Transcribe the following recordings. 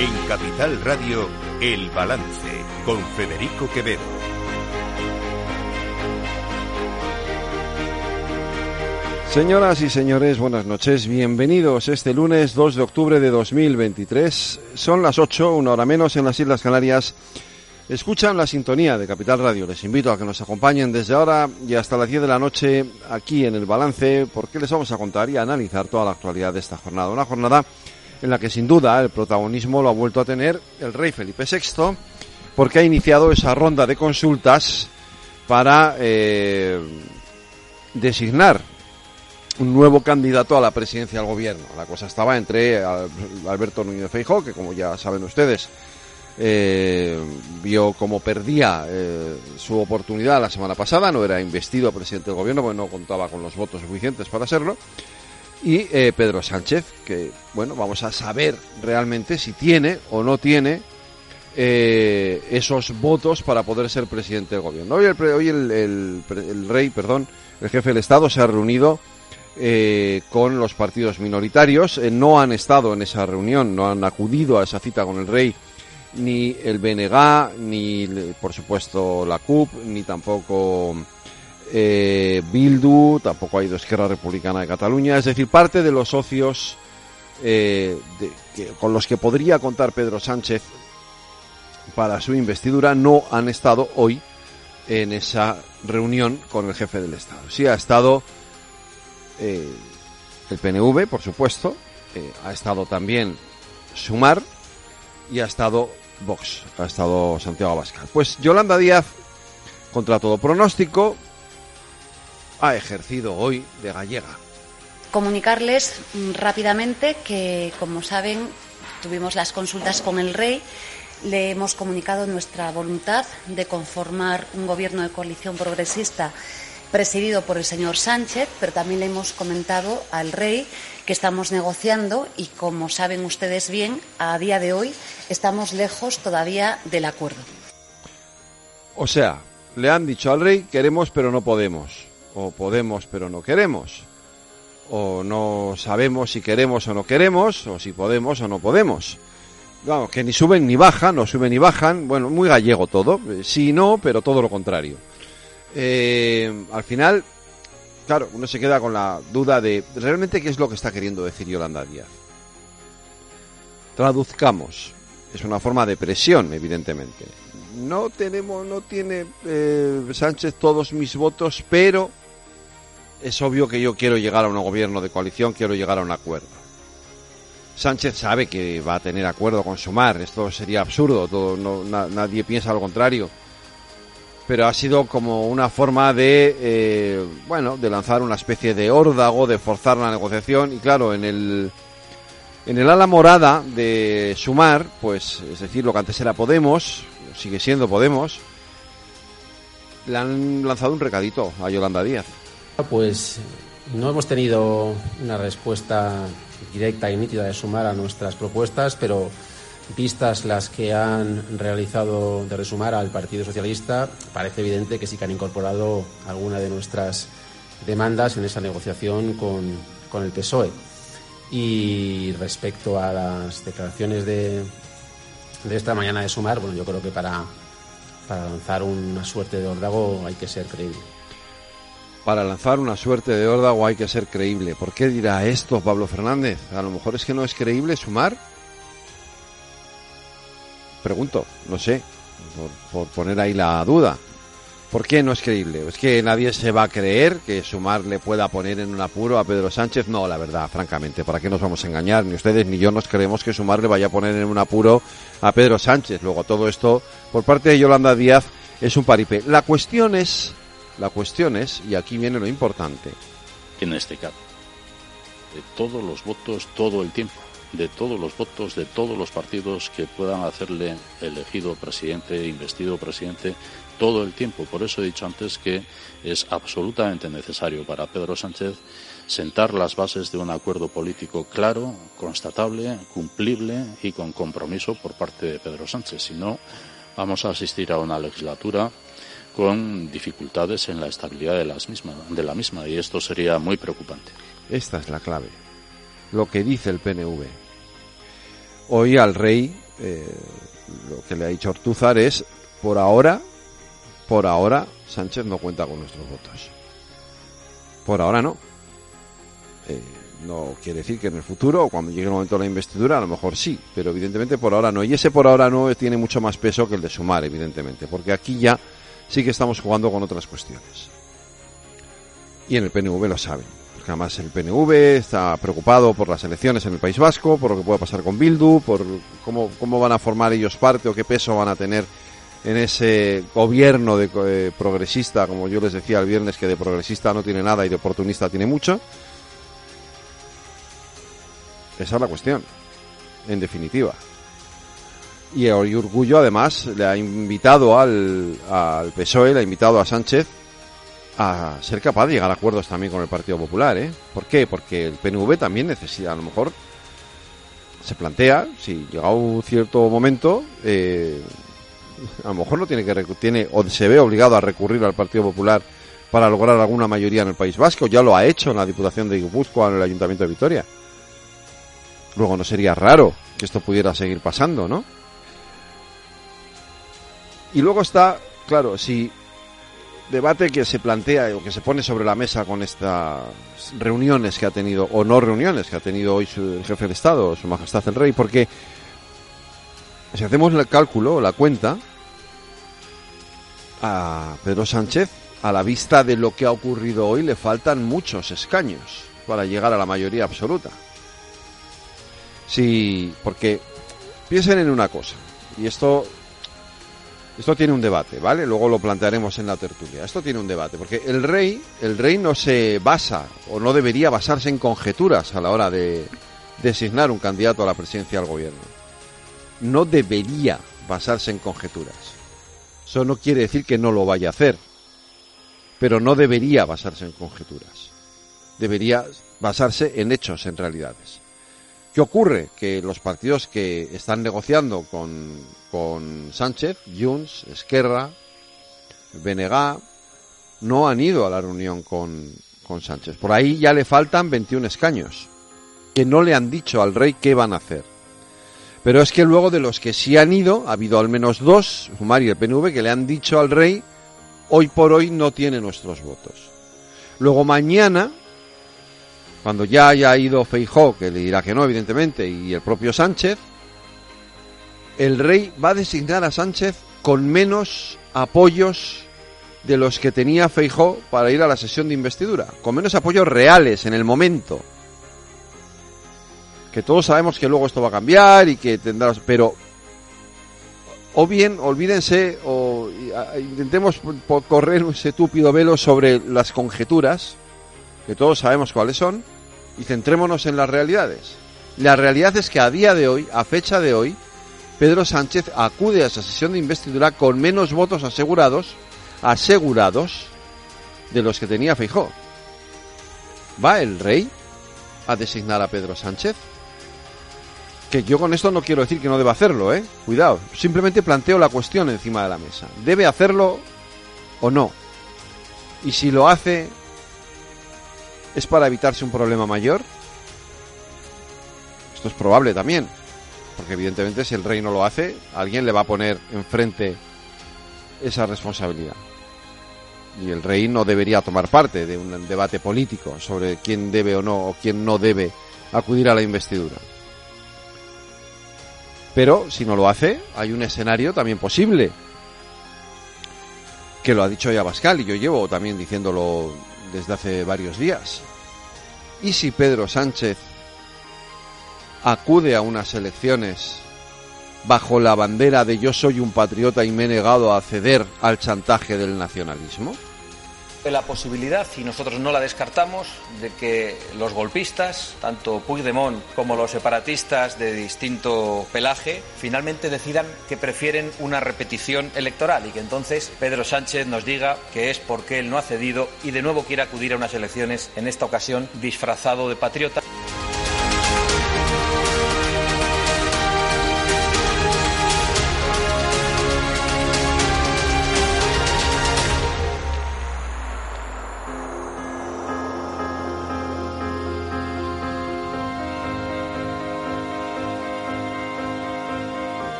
En Capital Radio, El Balance, con Federico Quevedo. Señoras y señores, buenas noches. Bienvenidos este lunes 2 de octubre de 2023. Son las 8, una hora menos en las Islas Canarias. Escuchan la sintonía de Capital Radio. Les invito a que nos acompañen desde ahora y hasta las 10 de la noche aquí en el balance porque les vamos a contar y a analizar toda la actualidad de esta jornada. Una jornada en la que sin duda el protagonismo lo ha vuelto a tener el rey Felipe VI, porque ha iniciado esa ronda de consultas para eh, designar un nuevo candidato a la presidencia del gobierno. La cosa estaba entre Alberto Núñez Feijóo, que como ya saben ustedes, eh, vio cómo perdía eh, su oportunidad la semana pasada, no era investido presidente del gobierno porque no contaba con los votos suficientes para serlo, y eh, Pedro Sánchez, que bueno, vamos a saber realmente si tiene o no tiene eh, esos votos para poder ser presidente del gobierno. Hoy el, hoy el, rey, perdón, el jefe del Estado se ha reunido eh, con los partidos minoritarios, no han estado en esa reunión, no han acudido a esa cita con el rey ni el BNG, ni por supuesto la CUP, ni tampoco eh, Bildu, tampoco ha ido Esquerra Republicana de Cataluña, es decir, parte de los socios eh, con los que podría contar Pedro Sánchez para su investidura no han estado hoy en esa reunión con el jefe del Estado. Sí ha estado eh, el PNV, por supuesto, ha estado también Sumar y ha estado Vox, ha estado Santiago Abascal. Pues Yolanda Díaz, contra todo pronóstico, ha ejercido hoy de gallega. Comunicarles rápidamente que, como saben, tuvimos las consultas con el rey. Le hemos comunicado nuestra voluntad de conformar un gobierno de coalición progresista presidido por el señor Sánchez, pero también le hemos comentado al rey que estamos negociando y, como saben ustedes bien, a día de hoy estamos lejos todavía del acuerdo. O sea, le han dicho al rey queremos pero no podemos o podemos pero no queremos, o no sabemos si queremos o no queremos, o si podemos o no podemos. Vamos, que ni suben ni bajan, no suben ni bajan, bueno, muy gallego todo, sí no, pero todo lo contrario. Eh, al final, claro, uno se queda con la duda de realmente qué es lo que está queriendo decir Yolanda Díaz. Traduzcamos, es una forma de presión, evidentemente. No tenemos, no tiene eh, Sánchez todos mis votos, pero es obvio que yo quiero llegar a un gobierno de coalición, quiero llegar a un acuerdo. Sánchez sabe que va a tener acuerdo con Sumar, esto sería absurdo, todo, nadie piensa lo contrario. Pero ha sido como una forma de, eh, bueno, de lanzar una especie de órdago, de forzar la negociación. Y claro, en el, en el ala morada de Sumar, pues, es decir, lo que antes era Podemos, sigue siendo Podemos, le han lanzado un recadito a Yolanda Díaz. Pues no hemos tenido una respuesta directa y nítida de sumar a nuestras propuestas, pero vistas las que han realizado de resumar al Partido Socialista, parece evidente que sí que han incorporado alguna de nuestras demandas en esa negociación con, con el PSOE. Y respecto a las declaraciones de, de esta mañana de sumar, bueno, yo creo que para, para lanzar una suerte de órdago hay que ser creíble para lanzar una suerte de órdago hay que ser creíble. ¿Por qué dirá esto Pablo Fernández? A lo mejor es que no es creíble sumar. Pregunto, no sé, por, poner ahí la duda. ¿Por qué no es creíble? ¿Es que nadie se va a creer que Sumar le pueda poner en un apuro a Pedro Sánchez? No, la verdad, francamente, ¿para qué nos vamos a engañar? Ni ustedes ni yo nos creemos que Sumar le vaya a poner en un apuro a Pedro Sánchez. Luego todo esto, por parte de Yolanda Díaz, es un paripé. La cuestión es la cuestión es, y aquí viene lo importante. En este caso, de todos los votos todo el tiempo, de todos los votos de todos los partidos que puedan hacerle elegido presidente, investido presidente, todo el tiempo. Por eso he dicho antes que es absolutamente necesario para Pedro Sánchez sentar las bases de un acuerdo político claro, constatable, cumplible y con compromiso por parte de Pedro Sánchez. Si no, vamos a asistir a una legislatura con dificultades en la estabilidad de, las mismas, de la misma y esto sería muy preocupante. Esta es la clave. Lo que dice el PNV. Hoy al rey eh, lo que le ha dicho Ortúzar es, por ahora, por ahora, Sánchez no cuenta con nuestros votos. Por ahora no. Eh, no quiere decir que en el futuro, cuando llegue el momento de la investidura, a lo mejor sí, pero evidentemente por ahora no. Y ese por ahora no tiene mucho más peso que el de sumar, evidentemente, porque aquí ya sí que estamos jugando con otras cuestiones. Y en el PNV lo saben, porque además el PNV está preocupado por las elecciones en el País Vasco, por lo que pueda pasar con Bildu, por cómo, cómo van a formar ellos parte o qué peso van a tener en ese gobierno de eh, progresista, como yo les decía el viernes, que de progresista no tiene nada y de oportunista tiene mucho esa es la cuestión, en definitiva. Y hoy Orgullo además le ha invitado al, al PSOE, le ha invitado a Sánchez a ser capaz de llegar a acuerdos también con el Partido Popular. ¿eh? ¿Por qué? Porque el PNV también necesita, a lo mejor, se plantea, si llega un cierto momento, eh, a lo mejor no tiene que tiene o se ve obligado a recurrir al Partido Popular para lograr alguna mayoría en el País Vasco. Ya lo ha hecho en la Diputación de Guipúzcoa, en el Ayuntamiento de Vitoria. Luego no sería raro que esto pudiera seguir pasando, ¿no? Y luego está, claro, si debate que se plantea o que se pone sobre la mesa con estas reuniones que ha tenido, o no reuniones que ha tenido hoy su, jefe de Estado, su majestad el rey, porque si hacemos el cálculo, la cuenta, a Pedro Sánchez, a la vista de lo que ha ocurrido hoy, le faltan muchos escaños para llegar a la mayoría absoluta. Sí, porque piensen en una cosa, y esto esto tiene un debate, ¿vale? Luego lo plantearemos en la tertulia. Esto tiene un debate, porque el rey, el rey no se basa o no debería basarse en conjeturas a la hora de designar un candidato a la presidencia del gobierno. No debería basarse en conjeturas. Eso no quiere decir que no lo vaya a hacer, pero no debería basarse en conjeturas. Debería basarse en hechos, en realidades. ¿Qué ocurre? Que los partidos que están negociando con, con Sánchez, Junts, Esquerra, Benegá, no han ido a la reunión con, con Sánchez. Por ahí ya le faltan 21 escaños, que no le han dicho al rey qué van a hacer. Pero es que luego de los que sí han ido, ha habido al menos dos, Fumar y el PNV, que le han dicho al rey, hoy por hoy no tiene nuestros votos. Luego mañana cuando ya haya ido Feijó, que le dirá que no, evidentemente, y el propio Sánchez, el rey va a designar a Sánchez con menos apoyos de los que tenía Feijó para ir a la sesión de investidura, con menos apoyos reales en el momento. Que todos sabemos que luego esto va a cambiar y que tendrá, pero o bien olvídense o intentemos correr ese túpido velo sobre las conjeturas que todos sabemos cuáles son, y centrémonos en las realidades. La realidad es que a día de hoy, a fecha de hoy, Pedro Sánchez acude a esa sesión de investidura con menos votos asegurados, asegurados, de los que tenía Feijó. ¿Va el rey a designar a Pedro Sánchez? Que yo con esto no quiero decir que no deba hacerlo, ¿eh? Cuidado, simplemente planteo la cuestión encima de la mesa. ¿Debe hacerlo o no? Y si lo hace, ¿Es para evitarse un problema mayor? Esto es probable también, porque evidentemente si el rey no lo hace, alguien le va a poner enfrente esa responsabilidad. Y el rey no debería tomar parte de un debate político sobre quién debe o no o quién no debe acudir a la investidura. Pero si no lo hace, hay un escenario también posible, que lo ha dicho ya Pascal y yo llevo también diciéndolo desde hace varios días. ¿Y si Pedro Sánchez acude a unas elecciones bajo la bandera de yo soy un patriota y me he negado a ceder al chantaje del nacionalismo? La posibilidad, y nosotros no la descartamos, de que los golpistas, tanto Puigdemont como los separatistas de distinto pelaje, finalmente decidan que prefieren una repetición electoral y que entonces Pedro Sánchez nos diga que es porque él no ha cedido y de nuevo quiere acudir a unas elecciones, en esta ocasión disfrazado de patriota.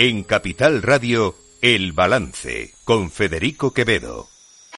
En Capital Radio, El Balance, con Federico Quevedo.